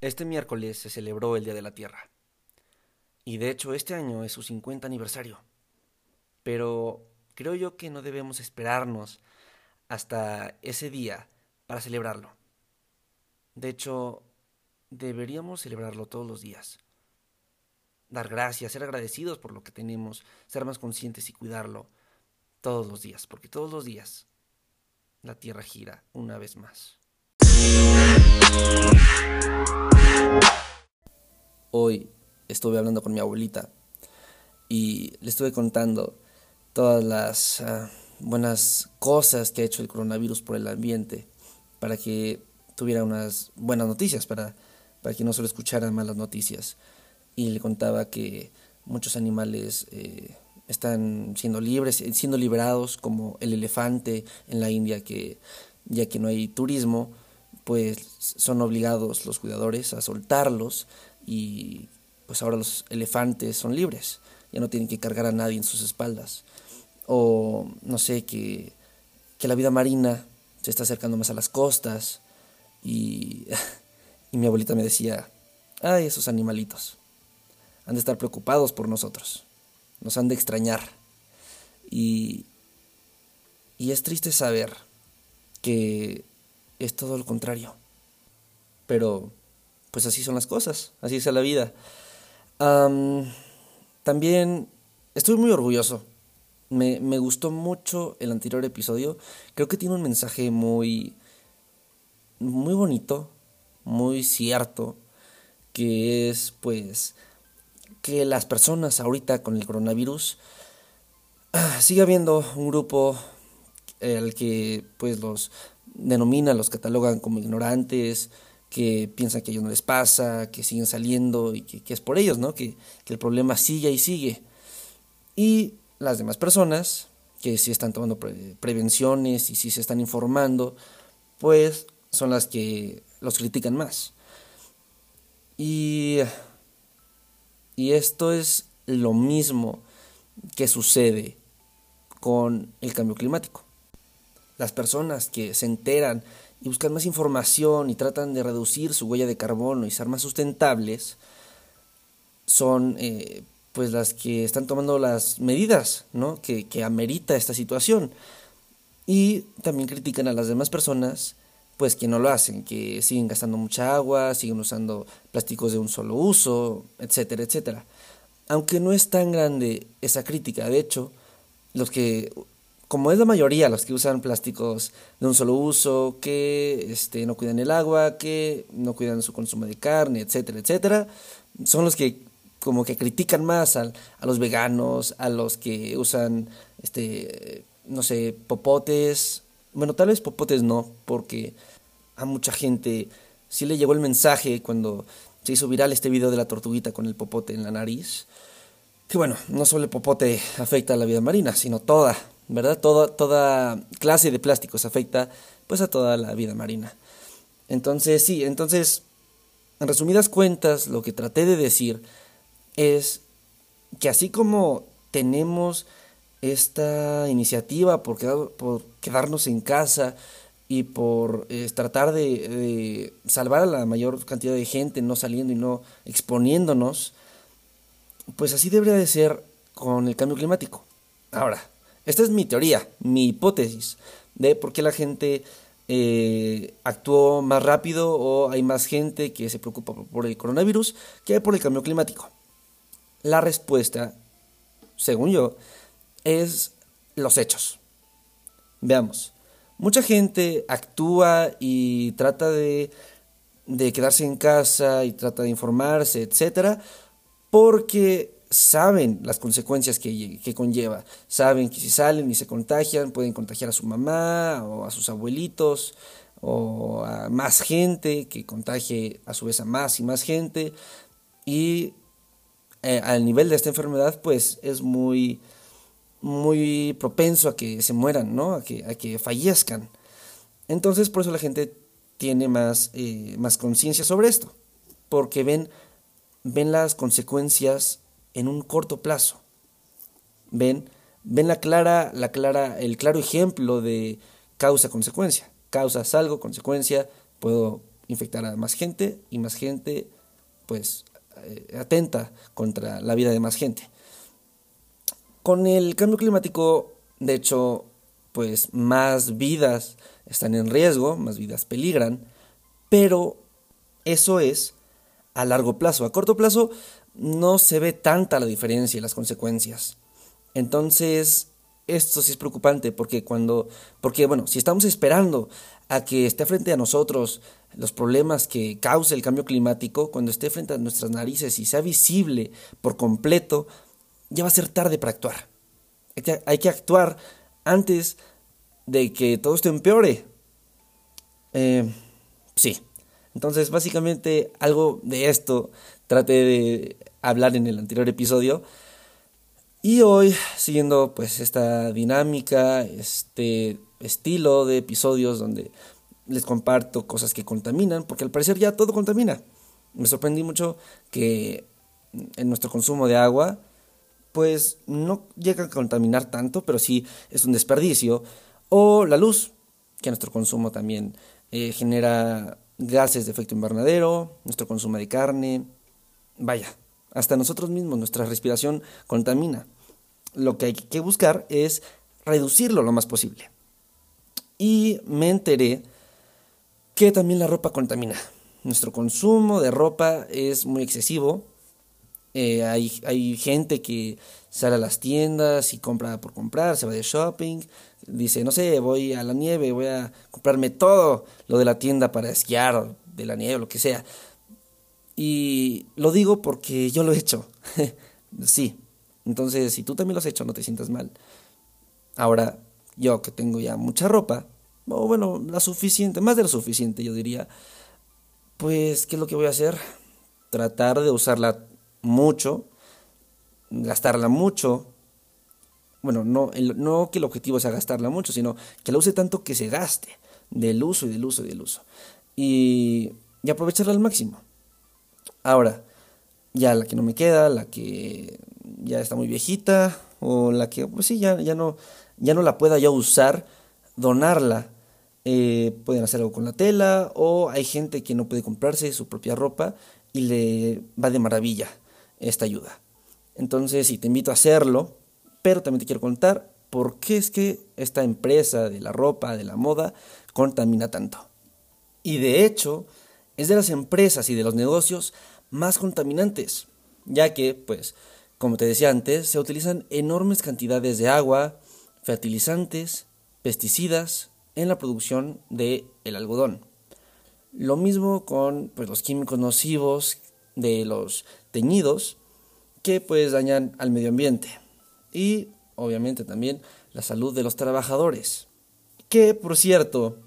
Este miércoles se celebró el Día de la Tierra. Y de hecho este año es su 50 aniversario. Pero creo yo que no debemos esperarnos hasta ese día para celebrarlo. De hecho, deberíamos celebrarlo todos los días. Dar gracias, ser agradecidos por lo que tenemos, ser más conscientes y cuidarlo todos los días, porque todos los días la Tierra gira una vez más. Estuve hablando con mi abuelita y le estuve contando todas las ah, buenas cosas que ha hecho el coronavirus por el ambiente para que tuviera unas buenas noticias, para, para que no solo escuchara malas noticias. Y le contaba que muchos animales eh, están siendo libres, siendo liberados, como el elefante en la India, que ya que no hay turismo, pues son obligados los cuidadores a soltarlos y pues ahora los elefantes son libres, ya no tienen que cargar a nadie en sus espaldas. O no sé, que, que la vida marina se está acercando más a las costas y, y mi abuelita me decía, ay, esos animalitos, han de estar preocupados por nosotros, nos han de extrañar. Y, y es triste saber que es todo lo contrario. Pero pues así son las cosas, así es la vida. También estoy muy orgulloso. Me, me gustó mucho el anterior episodio. Creo que tiene un mensaje muy, muy bonito, muy cierto, que es pues que las personas ahorita con el coronavirus ah, sigue habiendo un grupo al que pues los denominan, los catalogan como ignorantes, que piensan que a ellos no les pasa, que siguen saliendo y que, es por ellos, ¿no? Que, el problema sigue y sigue. Y las demás personas, que sí están tomando prevenciones y sí se están informando, pues son las que los critican más. Y, y esto es lo mismo que sucede con el cambio climático. Las personas que se enteran y buscan más información y tratan de reducir su huella de carbono y ser más sustentables, son eh, pues las que están tomando las medidas ¿no? que, que amerita esta situación. Y también critican a las demás personas pues que no lo hacen, que siguen gastando mucha agua, siguen usando plásticos de un solo uso, etcétera, etcétera. Aunque no es tan grande esa crítica, de hecho, los que como es la mayoría los que usan plásticos de un solo uso, que este, no cuidan el agua, que no cuidan su consumo de carne, etcétera, etcétera, son los que como que critican más a, los veganos, a los que usan, este, no sé, popotes. Bueno, tal vez popotes no, porque a mucha gente sí le llegó el mensaje cuando se hizo viral este video de la tortuguita con el popote en la nariz. Que bueno, no solo el popote afecta a la vida marina, sino toda, ¿verdad? Toda, toda clase de plásticos afecta pues a toda la vida marina. Entonces, sí, entonces, en resumidas cuentas, lo que traté de decir es que así como tenemos esta iniciativa por, quedarnos en casa y por eh, tratar de, de, salvar a la mayor cantidad de gente, no saliendo y no exponiéndonos, pues así debería de ser con el cambio climático. Ahora, esta es mi teoría, mi hipótesis de por qué la gente eh, actuó más rápido o hay más gente que se preocupa por el coronavirus que por el cambio climático. La respuesta, según yo, es los hechos. Veamos, mucha gente actúa y trata de, de quedarse en casa y trata de informarse, etcétera, porque saben las consecuencias que, que, conlleva. Saben que si salen y se contagian, pueden contagiar a su mamá o a sus abuelitos o a más gente, que contagie a su vez a más y más gente. Y eh, al nivel de esta enfermedad, pues es muy, muy propenso a que se mueran, ¿no? A que, a que fallezcan. Entonces, por eso la gente tiene más, eh, más conciencia sobre esto, porque ven, ven las consecuencias en un corto plazo. Ven, ven la clara, la clara, el claro ejemplo de causa-consecuencia. Causa algo, consecuencia, puedo infectar a más gente y más gente, pues, eh, atenta contra la vida de más gente. Con el cambio climático, de hecho, pues más vidas están en riesgo, más vidas peligran, pero eso es a largo plazo. A corto plazo no se ve tanta la diferencia y las consecuencias. Entonces, esto sí es preocupante porque cuando, porque bueno, si estamos esperando a que esté frente a nosotros los problemas que causa el cambio climático, cuando esté frente a nuestras narices y sea visible por completo, ya va a ser tarde para actuar. Hay que, hay que actuar antes de que todo esto empeore. Eh, sí. Entonces, básicamente, algo de esto traté de hablar en el anterior episodio. Y hoy, siguiendo pues esta dinámica, este estilo de episodios donde les comparto cosas que contaminan, porque al parecer ya todo contamina. Me sorprendí mucho que en nuestro consumo de agua, pues no llega a contaminar tanto, pero sí es un desperdicio. O la luz, que nuestro consumo también eh, genera gases de efecto invernadero, nuestro consumo de carne, vaya, hasta nosotros mismos, nuestra respiración contamina. Lo que hay que buscar es reducirlo lo más posible. Y me enteré que también la ropa contamina. Nuestro consumo de ropa es muy excesivo. Eh, hay, hay gente que sale a las tiendas y compra por comprar, se va de shopping, dice, no sé, voy a la nieve, voy a comprarme todo lo de la tienda para esquiar, de la nieve, lo que sea. Y lo digo porque yo lo he hecho. sí. Entonces, si tú también lo has hecho, no te sientas mal. Ahora, yo que tengo ya mucha ropa, o bueno, la suficiente, más de lo suficiente, yo diría, pues, ¿qué es lo que voy a hacer? Tratar de usarla mucho, gastarla mucho. Bueno, no, no que el objetivo sea gastarla mucho, sino que la use tanto que se gaste del uso y del uso y del uso. Y, y aprovecharla al máximo. Ahora, ya la que no me queda, la que ya está muy viejita, o la que, pues sí, ya, ya, no, ya no la pueda yo usar, donarla. Eh, pueden hacer algo con la tela, o hay gente que no puede comprarse su propia ropa y le va de maravilla esta ayuda. Entonces, sí, te invito a hacerlo, pero también te quiero contar por qué es que esta empresa de la ropa, de la moda, contamina tanto. Y de hecho, es de las empresas y de los negocios más contaminantes, ya que, pues, como te decía antes, se utilizan enormes cantidades de agua, fertilizantes, pesticidas en la producción del el algodón. Lo mismo con pues, los químicos nocivos de los teñidos que pues dañan al medio ambiente y obviamente también la salud de los trabajadores. Que por cierto,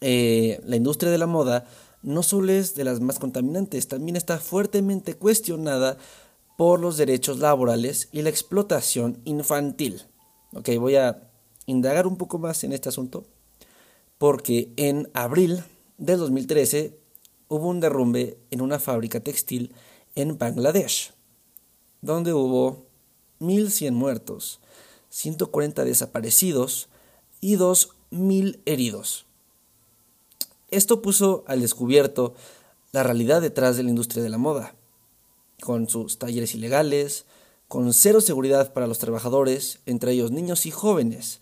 eh, la industria de la moda no solo es de las más contaminantes, también está fuertemente cuestionada por los derechos laborales y la explotación infantil. Ok, voy a indagar un poco más en este asunto porque en abril del 2013 hubo un derrumbe en una fábrica textil en Bangladesh, donde hubo 1.100 muertos, 140 desaparecidos y 2.000 heridos. Esto puso al descubierto la realidad detrás de la industria de la moda, con sus talleres ilegales, con cero seguridad para los trabajadores, entre ellos niños y jóvenes,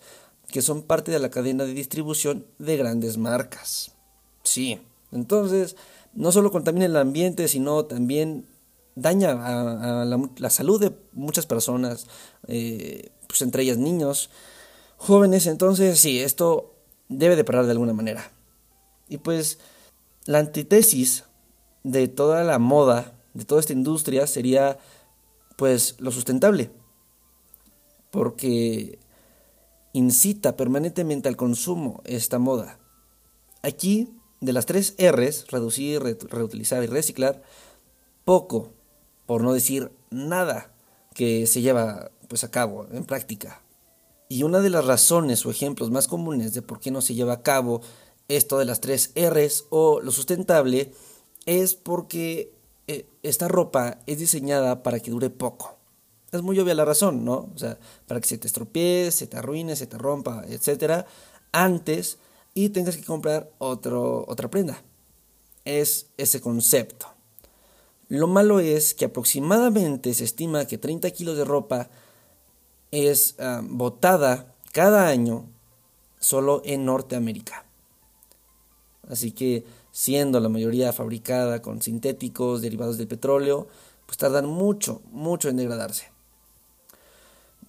que son parte de la cadena de distribución de grandes marcas. Sí, entonces no solo contamina el ambiente, sino también daña a, la, salud de muchas personas, eh, pues entre ellas niños, jóvenes. Entonces sí, esto debe de parar de alguna manera. Y pues la antítesis de toda la moda, de toda esta industria, sería pues lo sustentable. Porque incita permanentemente al consumo esta moda. Aquí, de las tres R's, reducir, reutilizar y reciclar, poco, por no decir nada, que se lleva pues a cabo en práctica. Y una de las razones o ejemplos más comunes de por qué no se lleva a cabo esto de las tres R's o lo sustentable es porque eh, esta ropa es diseñada para que dure poco. Es muy obvia la razón, ¿no? O sea, para que se te estropee, se te arruine, se te rompa, etcétera, antes y tengas que comprar otro, otra prenda. Es ese concepto. Lo malo es que aproximadamente se estima que 30 kilos de ropa es ah, botada cada año solo en Norteamérica. Así que siendo la mayoría fabricada con sintéticos derivados del petróleo, pues tardan mucho, mucho en degradarse.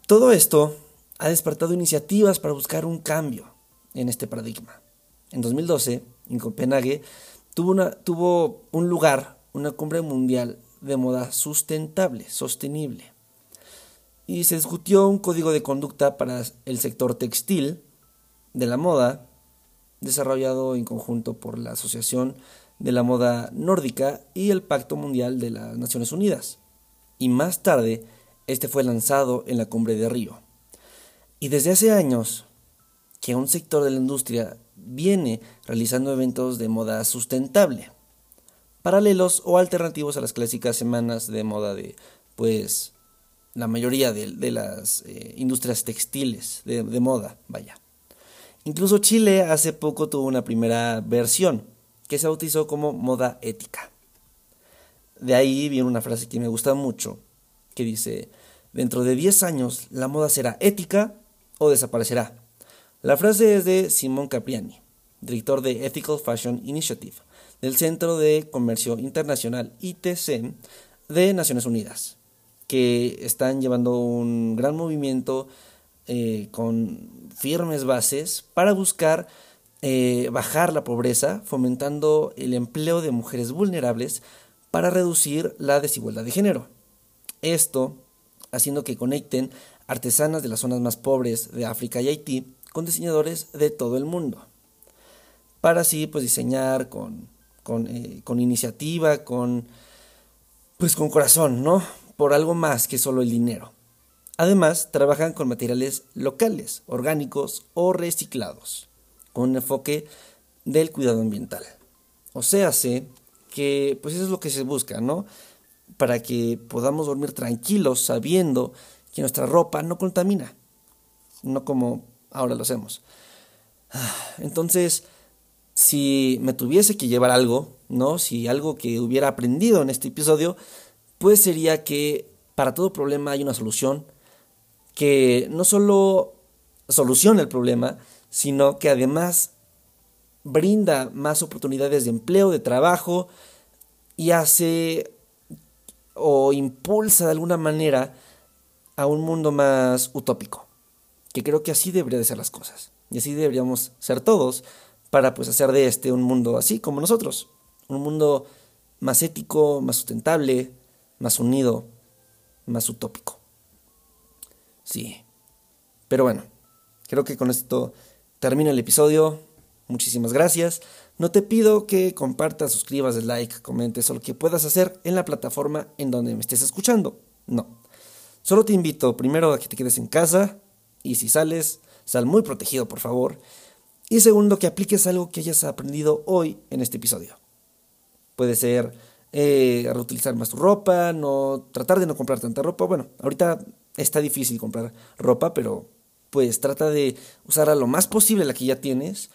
Todo esto ha despertado iniciativas para buscar un cambio en este paradigma. En 2012, en Copenhague, tuvo, tuvo un lugar, una cumbre mundial de moda sustentable, sostenible. Y se discutió un código de conducta para el sector textil de la moda desarrollado en conjunto por la Asociación de la Moda Nórdica y el Pacto Mundial de las Naciones Unidas. Y más tarde, este fue lanzado en la cumbre de Río. Y desde hace años que un sector de la industria viene realizando eventos de moda sustentable, paralelos o alternativos a las clásicas semanas de moda de, pues, la mayoría de, las eh, industrias textiles de moda, vaya. Incluso Chile hace poco tuvo una primera versión que se bautizó como moda ética. De ahí viene una frase que me gusta mucho, que dice, dentro de 10 años la moda será ética o desaparecerá. La frase es de Simón Capriani, director de Ethical Fashion Initiative, del Centro de Comercio Internacional ITC de Naciones Unidas, que están llevando un gran movimiento eh, con firmes bases para buscar eh, bajar la pobreza, fomentando el empleo de mujeres vulnerables para reducir la desigualdad de género. Esto haciendo que conecten artesanas de las zonas más pobres de África y Haití con diseñadores de todo el mundo. Para así pues diseñar con, con, eh, iniciativa, con pues con corazón, ¿no? Por algo más que solo el dinero. Además, trabajan con materiales locales, orgánicos o reciclados, con un enfoque del cuidado ambiental. O sea, sé que pues eso es lo que se busca, ¿no? Para que podamos dormir tranquilos sabiendo que nuestra ropa no contamina, no como ahora lo hacemos. Entonces, si me tuviese que llevar algo, ¿no? Si algo que hubiera aprendido en este episodio, pues sería que para todo problema hay una solución que no solo soluciona el problema, sino que además brinda más oportunidades de empleo, de trabajo y hace o impulsa de alguna manera a un mundo más utópico. Que creo que así deberían de ser las cosas. Y así deberíamos ser todos para pues hacer de este un mundo así como nosotros. Un mundo más ético, más sustentable, más unido, más utópico. Sí. Pero bueno, creo que con esto termina el episodio. Muchísimas gracias. No te pido que compartas, suscribas, like, comentes o lo que puedas hacer en la plataforma en donde me estés escuchando. No. Solo te invito primero a que te quedes en casa y si sales, sal muy protegido, por favor. Y segundo, que apliques algo que hayas aprendido hoy en este episodio. Puede ser eh, reutilizar más tu ropa, no tratar de no comprar tanta ropa. Bueno, ahorita está difícil comprar ropa, pero pues trata de usar lo más posible la que ya tienes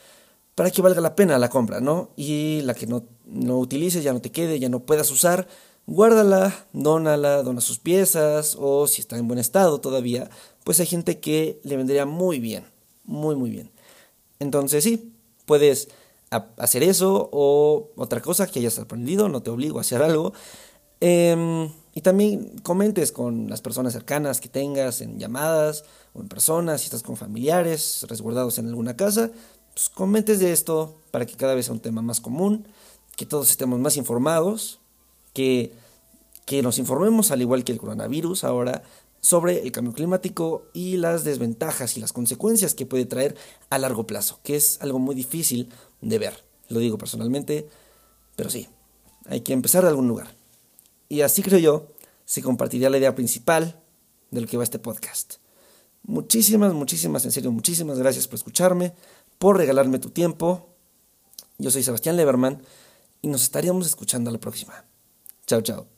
para que valga la pena la compra, ¿no? Y la que no, no utilices, ya no te quede, ya no puedas usar, guárdala, dónala, dona sus piezas o si está en buen estado todavía, pues hay gente que le vendría muy bien, muy muy bien. Entonces sí, puedes hacer eso o otra cosa que hayas aprendido, no te obligo a hacer algo. Eh, y también comentes con las personas cercanas que tengas en llamadas o en personas, si estás con familiares resguardados en alguna casa, pues comentes de esto para que cada vez sea un tema más común, que todos estemos más informados, que, que nos informemos, al igual que el coronavirus ahora, sobre el cambio climático y las desventajas y las consecuencias que puede traer a largo plazo, que es algo muy difícil de ver. lo digo personalmente, pero sí, hay que empezar de algún lugar. Y así creo yo, se compartiría la idea principal de lo que va este podcast. Muchísimas, muchísimas, en serio, muchísimas gracias por escucharme, por regalarme tu tiempo. Yo soy Sebastián Leverman y nos estaríamos escuchando a la próxima. Chao, chao.